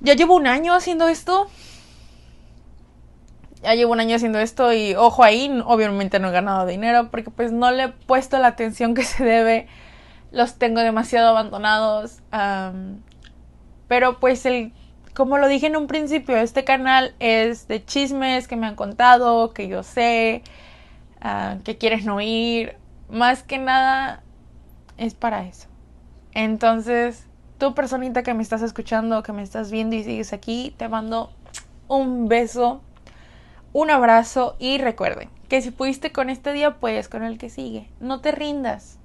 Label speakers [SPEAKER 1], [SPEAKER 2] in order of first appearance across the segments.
[SPEAKER 1] ya llevo un año haciendo esto. Ya llevo un año haciendo esto y ojo ahí, obviamente no he ganado dinero porque pues no le he puesto la atención que se debe. Los tengo demasiado abandonados. pero pues el, como lo dije en un principio, este canal es de chismes que me han contado, que yo sé, ah, que quieres no oír. Más que nada es para eso. Entonces, tú personita que me estás escuchando, que me estás viendo y sigues aquí, te mando un beso, un abrazo y recuerden que si pudiste con este día, puedes con el que sigue. No te rindas.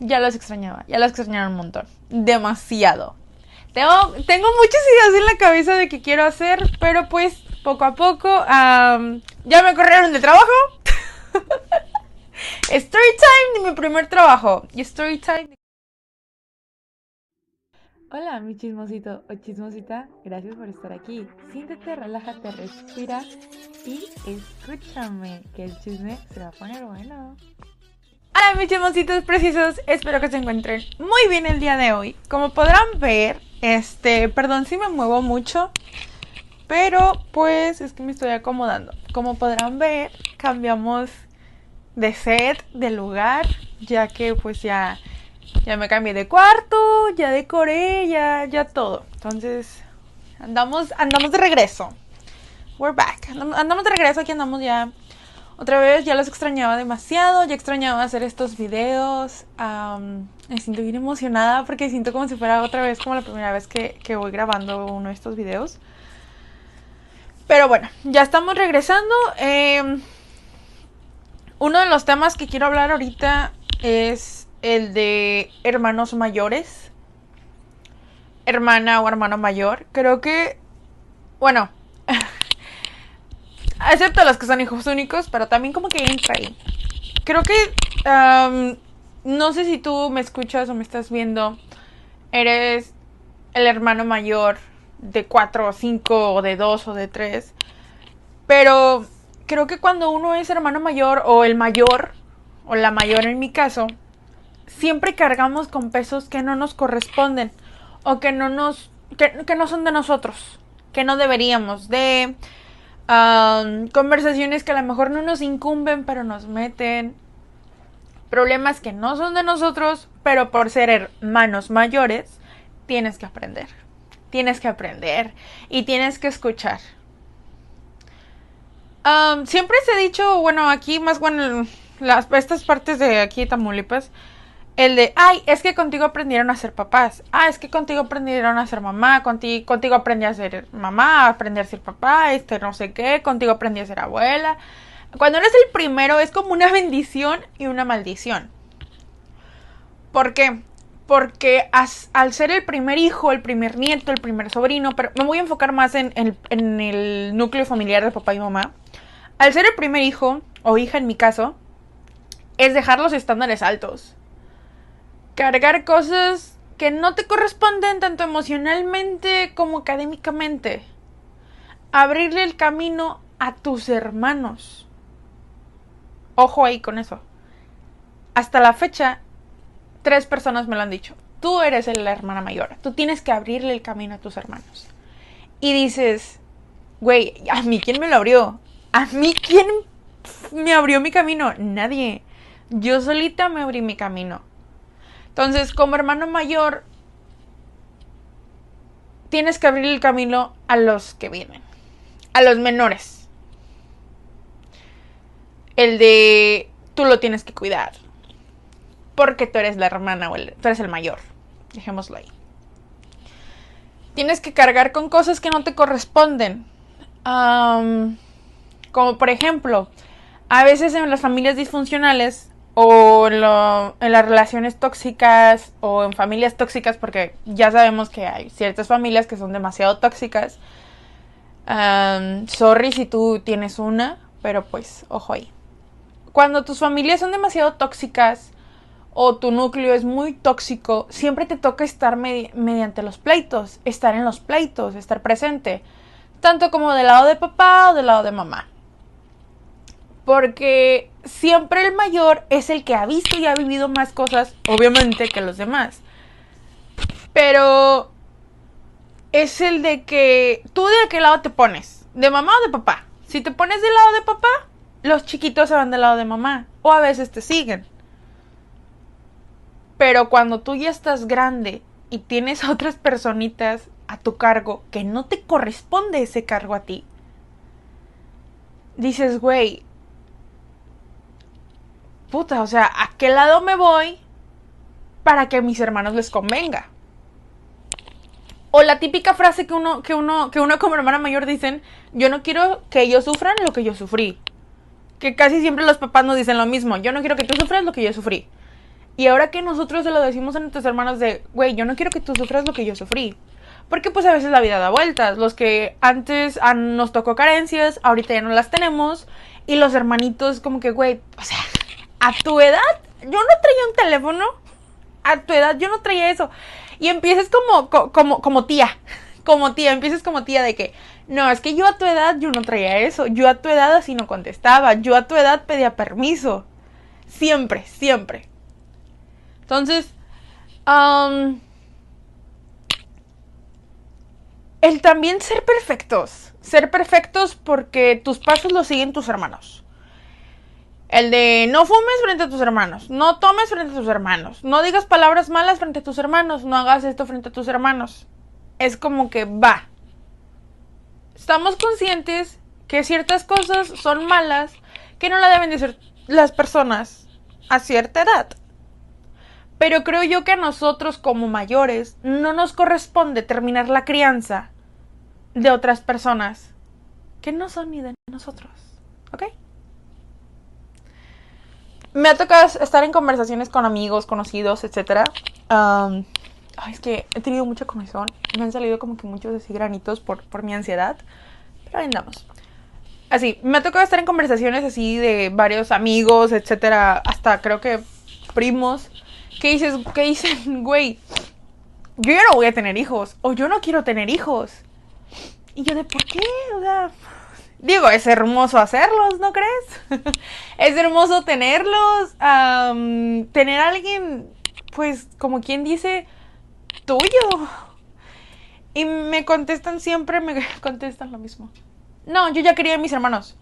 [SPEAKER 1] Ya los extrañaba, ya los extrañaba un montón. Demasiado. Tengo, tengo muchas ideas en la cabeza de que quiero hacer, pero pues poco a poco ya me corrieron de trabajo. Story time de mi primer trabajo. Story time. Hola, mi chismosito o chismosita. Gracias por estar aquí. Siéntete, relájate, respira y escúchame, que el chisme se va a poner bueno. Hola, mis chismositos preciosos. Espero que se encuentren muy bien el día de hoy. Como podrán ver, este, perdón si me muevo mucho. Pero pues es que me estoy acomodando. Como podrán ver, cambiamos de set, de lugar, ya que pues ya, ya me cambié de cuarto, ya decoré, ya, ya todo. Entonces, andamos, andamos de regreso. We're back. Andamos de regreso, aquí andamos ya. Otra vez, ya los extrañaba demasiado, ya extrañaba hacer estos videos. me siento bien emocionada porque siento como si fuera otra vez como la primera vez que, que voy grabando uno de estos videos. Pero bueno, ya estamos regresando. Eh, uno de los temas que quiero hablar ahorita es el de hermanos mayores. Hermana o hermano mayor. Creo que, bueno, excepto los que son hijos únicos, pero también como que entra ahí. Creo que, no sé si tú me escuchas o me estás viendo, eres el hermano mayor de cuatro o cinco o de dos o de tres. Pero creo que cuando uno es hermano mayor o el mayor, o la mayor en mi caso, siempre cargamos con pesos que no nos corresponden o que no nos que, no son de nosotros, que no deberíamos, de conversaciones que a lo mejor no nos incumben, pero nos meten, problemas que no son de nosotros, pero por ser hermanos mayores, tienes que aprender, tienes que aprender y tienes que escuchar. Siempre se ha dicho, bueno, aquí más bueno, las, estas partes de aquí Tamaulipas, el de, ay, es que contigo aprendieron a ser papás. Ah, es que contigo aprendieron a ser mamá. Contigo, contigo aprendí a ser mamá, aprendí a ser papá, este no sé qué. Contigo aprendí a ser abuela. Cuando eres el primero es como una bendición y una maldición. ¿Por qué? Porque al ser el primer hijo, el primer nieto, el primer sobrino, pero me voy a enfocar más en, en el núcleo familiar de papá y mamá al ser el primer hijo, o hija en mi caso, es dejar los estándares altos. Cargar cosas que no te corresponden tanto emocionalmente como académicamente. Abrirle el camino a tus hermanos. Ojo ahí con eso. Hasta la fecha, tres personas me lo han dicho. Tú eres la hermana mayor. Tú tienes que abrirle el camino a tus hermanos. Y dices, güey, ¿a mí quién me lo abrió? ¿A mí quién me abrió mi camino? Nadie. Yo solita me abrí mi camino. Entonces, como hermano mayor, tienes que abrir el camino a los que vienen, a los menores. El de tú lo tienes que cuidar, porque tú eres la hermana o tú eres el mayor. Dejémoslo ahí. Tienes que cargar con cosas que no te corresponden. Como por ejemplo, a veces en las familias disfuncionales o en, las relaciones tóxicas o en familias tóxicas, porque ya sabemos que hay ciertas familias que son demasiado tóxicas. sorry si tú tienes una, pero pues ojo ahí. Cuando tus familias son demasiado tóxicas o tu núcleo es muy tóxico, siempre te toca estar mediante los pleitos, estar en los pleitos, estar presente, tanto como del lado de papá o del lado de mamá. Porque siempre el mayor es el que ha visto y ha vivido más cosas, obviamente, que los demás. Pero es el de que tú de qué lado te pones, de mamá o de papá. Si te pones del lado de papá, los chiquitos se van del lado de mamá o a veces te siguen. Pero cuando tú ya estás grande y tienes a otras personitas a tu cargo que no te corresponde ese cargo a ti, dices, güey, puta, o sea, ¿a qué lado me voy para que a mis hermanos les convenga? O la típica frase que uno, que uno, que uno como hermana mayor dicen, yo no quiero que ellos sufran lo que yo sufrí. Que casi siempre los papás nos dicen lo mismo, yo no quiero que tú sufras lo que yo sufrí. Y ahora que nosotros se lo decimos a nuestros hermanos de, güey, yo no quiero que tú sufras lo que yo sufrí. Porque pues a veces la vida da vueltas. Los que antes nos tocó carencias, ahorita ya no las tenemos. Y los hermanitos como que, güey, o sea, a tu edad yo no traía un teléfono. A tu edad yo no traía eso. Y empiezas como, como, como tía. Como tía, empiezas como tía de que, no, es que yo a tu edad yo no traía eso. Yo a tu edad así no contestaba. Yo a tu edad pedía permiso. Siempre, siempre. Entonces, el también ser perfectos. Ser perfectos porque tus pasos los siguen tus hermanos. El de no fumes frente a tus hermanos, no tomes frente a tus hermanos, no digas palabras malas frente a tus hermanos, no hagas esto frente a tus hermanos. Es como que va. Estamos conscientes que ciertas cosas son malas, que no la deben de ser las personas a cierta edad. Pero creo yo que a nosotros como mayores no nos corresponde terminar la crianza de otras personas que no son ni de nosotros. ¿Ok? Me ha tocado estar en conversaciones con amigos, conocidos, etc. ay, es que he tenido mucha comezón. Me han salido como que muchos así granitos por, por mi ansiedad. Pero ahí andamos. Así, me ha tocado estar en conversaciones así de varios amigos, etcétera, hasta creo que primos, que dices, que dicen, güey, yo ya no voy a tener hijos, o yo no quiero tener hijos. Y yo de, ¿por qué? O sea, Digo, es hermoso hacerlos, ¿no crees? es hermoso tenerlos, tener a alguien, pues, como quien dice, tuyo. Y me contestan siempre, me contestan lo mismo. No, yo ya quería a mis hermanos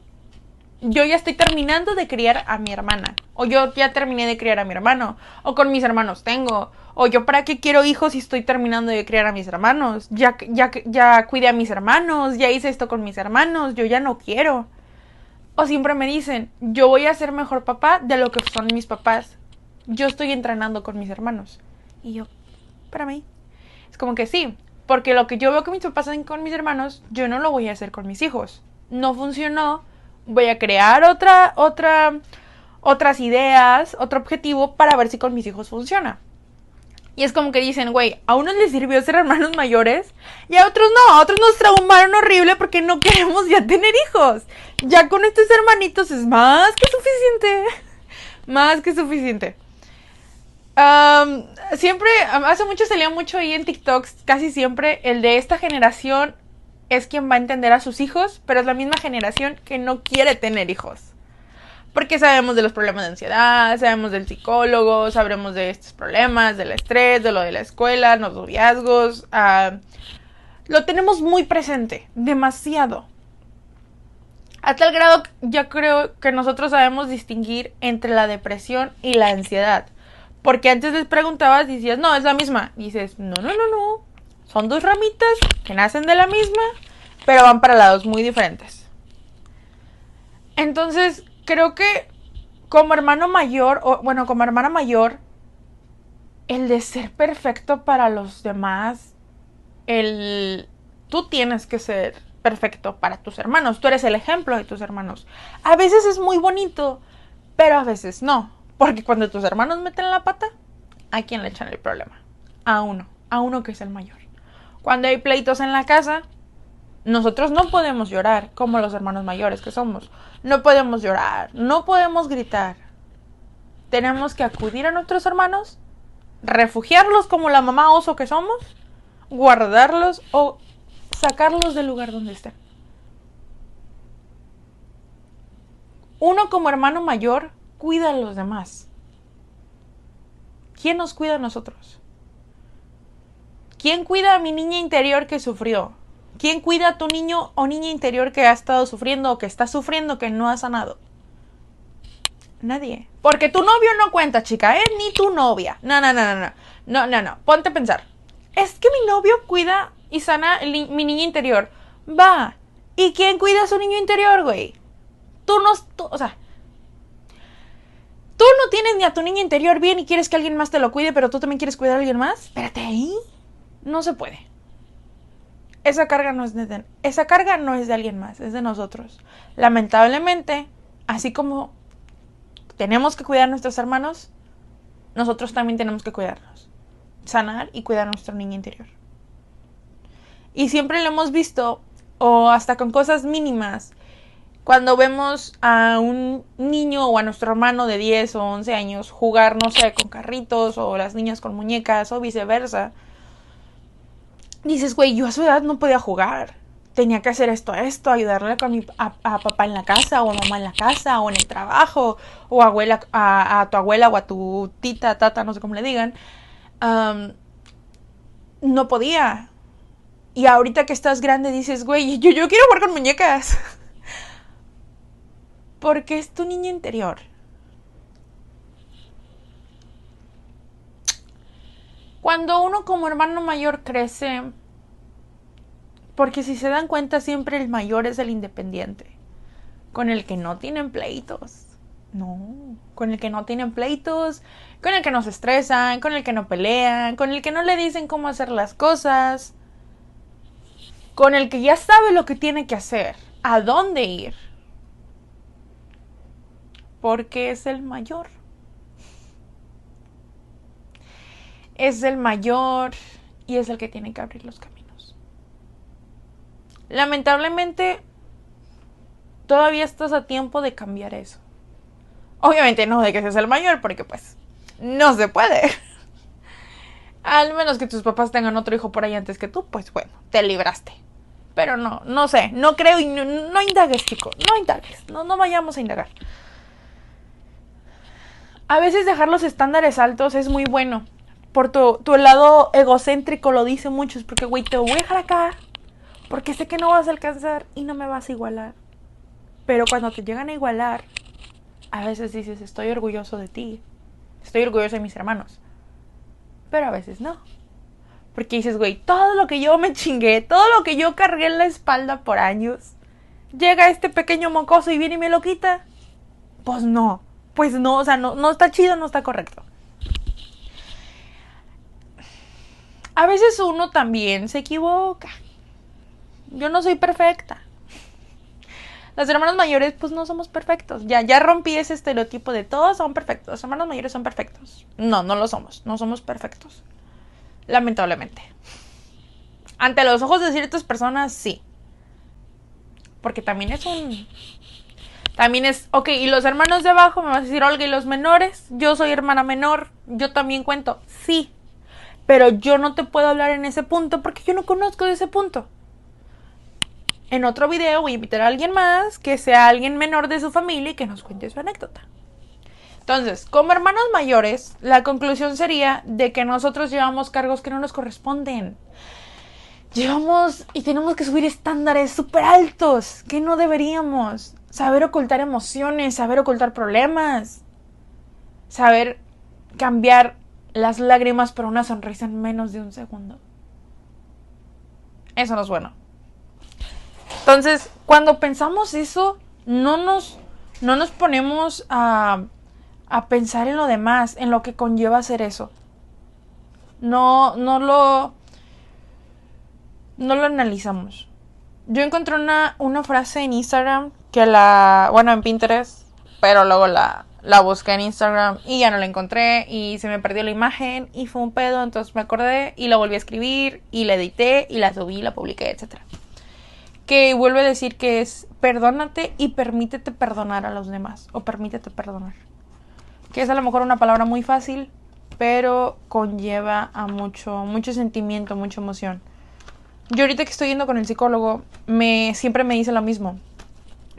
[SPEAKER 1] yo ya estoy terminando de criar a mi hermana. O yo ya terminé de criar a mi hermano. O con mis hermanos tengo. O yo para qué quiero hijos si estoy terminando de criar a mis hermanos. Ya, ya, ya cuidé a mis hermanos. Ya hice esto con mis hermanos. Yo ya no quiero. O siempre me dicen, yo voy a ser mejor papá de lo que son mis papás. Yo estoy entrenando con mis hermanos. Y yo, para mí. Es como que sí. Porque lo que yo veo que mis papás hacen con mis hermanos, yo no lo voy a hacer con mis hijos. No funcionó voy a crear otra, otra, otras ideas, otro objetivo para ver si con mis hijos funciona. Y es como que dicen, güey, a unos les sirvió ser hermanos mayores y a otros no, a otros nos traumaron horrible porque no queremos ya tener hijos. Ya con estos hermanitos es más que suficiente. Más que suficiente. siempre, hace mucho salía mucho ahí en TikToks, casi siempre, el de esta generación es quien va a entender a sus hijos, pero es la misma generación que no quiere tener hijos. Porque sabemos de los problemas de ansiedad, sabemos del psicólogo, sabremos de estos problemas, del estrés, de lo de la escuela, los noviazgos. Ah, lo tenemos muy presente, demasiado. A tal grado, ya creo que nosotros sabemos distinguir entre la depresión y la ansiedad. Porque antes les preguntabas y decías, no, es la misma. Dices, no, no, no, no. Son dos ramitas que nacen de la misma, pero van para lados muy diferentes. Entonces, creo que como hermano mayor, o bueno, como hermana mayor, el de ser perfecto para los demás, el... Tú tienes que ser perfecto para tus hermanos, tú eres el ejemplo de tus hermanos. A veces es muy bonito, pero a veces no, porque cuando tus hermanos meten la pata, ¿a quién le echan el problema? A uno, a uno que es el mayor. Cuando hay pleitos en la casa, nosotros no podemos llorar como los hermanos mayores que somos. No podemos llorar, no podemos gritar. Tenemos que acudir a nuestros hermanos, refugiarlos como la mamá oso que somos, guardarlos o sacarlos del lugar donde estén. Uno como hermano mayor cuida a los demás. ¿Quién nos cuida a nosotros? ¿Quién cuida a mi niña interior que sufrió? ¿Quién cuida a tu niño o niña interior que ha estado sufriendo o que está sufriendo que no ha sanado? Nadie. Porque tu novio no cuenta, chica, ¿eh? Ni tu novia. No, no, no, no, no. No, no. Ponte a pensar. Es que mi novio cuida y sana mi niña interior. Va. ¿Y quién cuida a su niño interior, güey? Tú no... o sea... Tú no tienes ni a tu niño interior bien y quieres que alguien más te lo cuide, pero tú también quieres cuidar a alguien más. Espérate ahí. No se puede. Esa carga no es de, esa carga no es de alguien más, es de nosotros. Lamentablemente, así como tenemos que cuidar a nuestros hermanos, nosotros también tenemos que cuidarnos, sanar y cuidar a nuestro niño interior. Y siempre lo hemos visto, o hasta con cosas mínimas, cuando vemos a un niño o a nuestro hermano de 10 o 11 años jugar, no sé, con carritos o las niñas con muñecas o viceversa, dices, güey, yo a su edad no podía jugar tenía que hacer esto, esto, ayudarle con mi, a, papá en la casa, o a mamá en la casa, o en el trabajo, o abuela, a, tu abuela o a tu tita, tata, no sé cómo le digan. no podía. Y ahorita que estás grande dices, güey, yo, yo quiero jugar con muñecas. Porque es tu niño interior. Cuando uno como hermano mayor crece, porque si se dan cuenta, siempre el mayor es el independiente, con el que no tienen pleitos. No, con el que no tienen pleitos, con el que no se estresan, con el que no pelean, con el que no le dicen cómo hacer las cosas, con el que ya sabe lo que tiene que hacer, a dónde ir. Porque es el mayor. Es el mayor y es el que tiene que abrir los caminos. Lamentablemente, todavía estás a tiempo de cambiar eso. Obviamente no de que seas el mayor, porque pues no se puede. Al menos que tus papás tengan otro hijo por ahí antes que tú, pues bueno, te libraste. Pero no, no sé, no creo y no, indagues, chico, no indagues, no, no vayamos a indagar. A veces dejar los estándares altos es muy bueno. Por tu, tu lado egocéntrico lo dicen muchos, porque güey, te voy a dejar acá porque sé que no vas a alcanzar y no me vas a igualar. Pero cuando te llegan a igualar, a veces dices, estoy orgulloso de ti. Estoy orgulloso de mis hermanos. Pero a veces no. Porque dices, güey, todo lo que yo me chingué, todo lo que yo cargué en la espalda por años, llega este pequeño mocoso y viene y me lo quita. Pues no, pues no, o sea, no, no está chido, no está correcto. A veces uno también se equivoca. Yo no soy perfecta. Los hermanos mayores, pues no somos perfectos. Ya, ya rompí ese estereotipo de todos son perfectos. Los hermanos mayores son perfectos. No, no lo somos. No somos perfectos. Lamentablemente. Ante los ojos de ciertas personas, sí. Porque también es un. También es. Ok, y los hermanos de abajo, me vas a decir, Olga, y los menores. Yo soy hermana menor. Yo también cuento. Sí. Pero yo no te puedo hablar en ese punto porque yo no conozco de ese punto en otro video voy a invitar a alguien más que sea alguien menor de su familia y que nos cuente su anécdota. Entonces, como hermanos mayores, la conclusión sería de que nosotros llevamos cargos que no nos corresponden. Llevamos y tenemos que subir estándares súper altos que no deberíamos. Saber ocultar emociones, saber ocultar problemas, saber cambiar las lágrimas por una sonrisa en menos de un segundo. Eso no es bueno. Entonces, cuando pensamos eso, no nos, no nos ponemos a, a pensar en lo demás, en lo que conlleva hacer eso. No, no lo, no lo analizamos. Yo encontré una, una frase en Instagram que la, bueno, en Pinterest, pero luego la, la busqué en Instagram y ya no la encontré y se me perdió la imagen y fue un pedo, entonces me acordé y la volví a escribir y la edité y la subí, la publiqué, etcétera que vuelve a decir que es perdónate y permítete perdonar a los demás o permítete perdonar. Que es a lo mejor una palabra muy fácil, pero conlleva a mucho mucho sentimiento, mucha emoción. Yo ahorita que estoy yendo con el psicólogo, me siempre me dice lo mismo.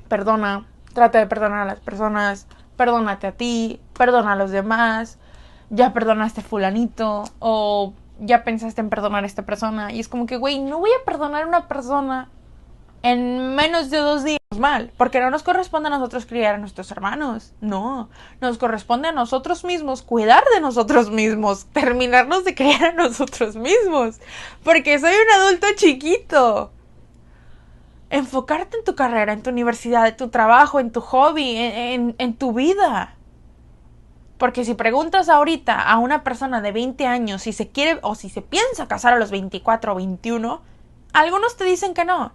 [SPEAKER 1] Perdona, trata de perdonar a las personas, perdónate a ti, perdona a los demás, ya perdonaste a fulanito o ya pensaste en perdonar a esta persona. Y es como que, güey, no voy a perdonar a una persona en menos de dos días mal, porque no nos corresponde a nosotros criar a nuestros hermanos, no, nos corresponde a nosotros mismos cuidar de nosotros mismos, terminarnos de criar a nosotros mismos, porque soy un adulto chiquito. Enfocarte en tu carrera, en tu universidad, en tu trabajo, en tu hobby, en, tu vida. Porque si preguntas ahorita a una persona de 20 años si se quiere o si se piensa casar a los 24 o 21, algunos te dicen que no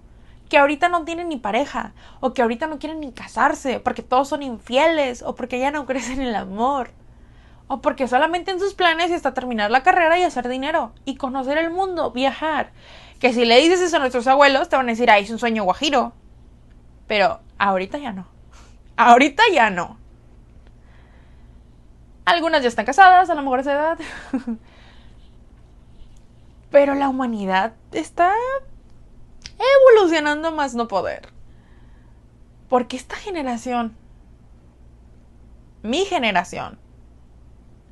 [SPEAKER 1] que ahorita no tienen ni pareja, o que ahorita no quieren ni casarse, porque todos son infieles, o porque ya no crecen en el amor, o porque solamente en sus planes está terminar la carrera y hacer dinero, y conocer el mundo, viajar. Que si le dices eso a nuestros abuelos, te van a decir, ah, es un sueño guajiro. Pero ahorita ya no. Ahorita ya no. Algunas ya están casadas, a lo mejor esa edad. Pero la humanidad está evolucionando más no poder. Porque esta generación, mi generación,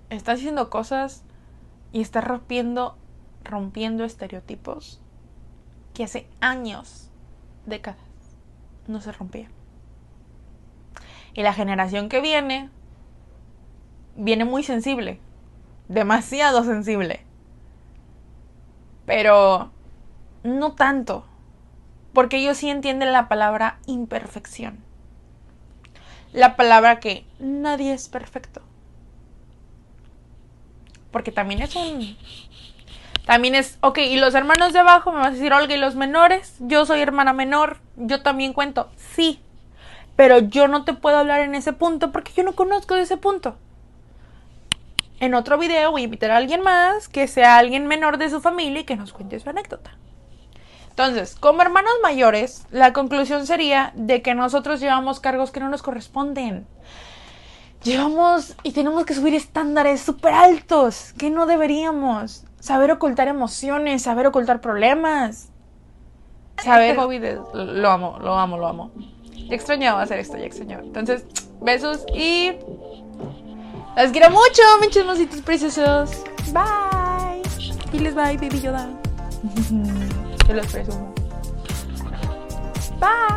[SPEAKER 1] está haciendo cosas y está rompiendo, rompiendo estereotipos que hace años, décadas, no se rompían. Y la generación que viene, viene muy sensible, demasiado sensible. Pero no tanto porque ellos sí entienden la palabra imperfección. La palabra que nadie es perfecto. Porque también es un... También es, ok, y los hermanos de abajo, me vas a decir, Olga, y los menores, yo soy hermana menor, yo también cuento, sí, pero yo no te puedo hablar en ese punto porque yo no conozco de ese punto. En otro video voy a invitar a alguien más que sea alguien menor de su familia y que nos cuente su anécdota. Entonces, como hermanos mayores, la conclusión sería de que nosotros llevamos cargos que no nos corresponden. Llevamos y tenemos que subir estándares súper altos que no deberíamos. Saber ocultar emociones, saber ocultar problemas. Saber... Este lo amo, lo amo, lo amo. Ya extrañaba hacer esto, ya extrañaba. Entonces, besos y... Los quiero mucho, mis chismositos preciosos. Bye. Y les bye, baby Yoda. Se los presumo. Bye.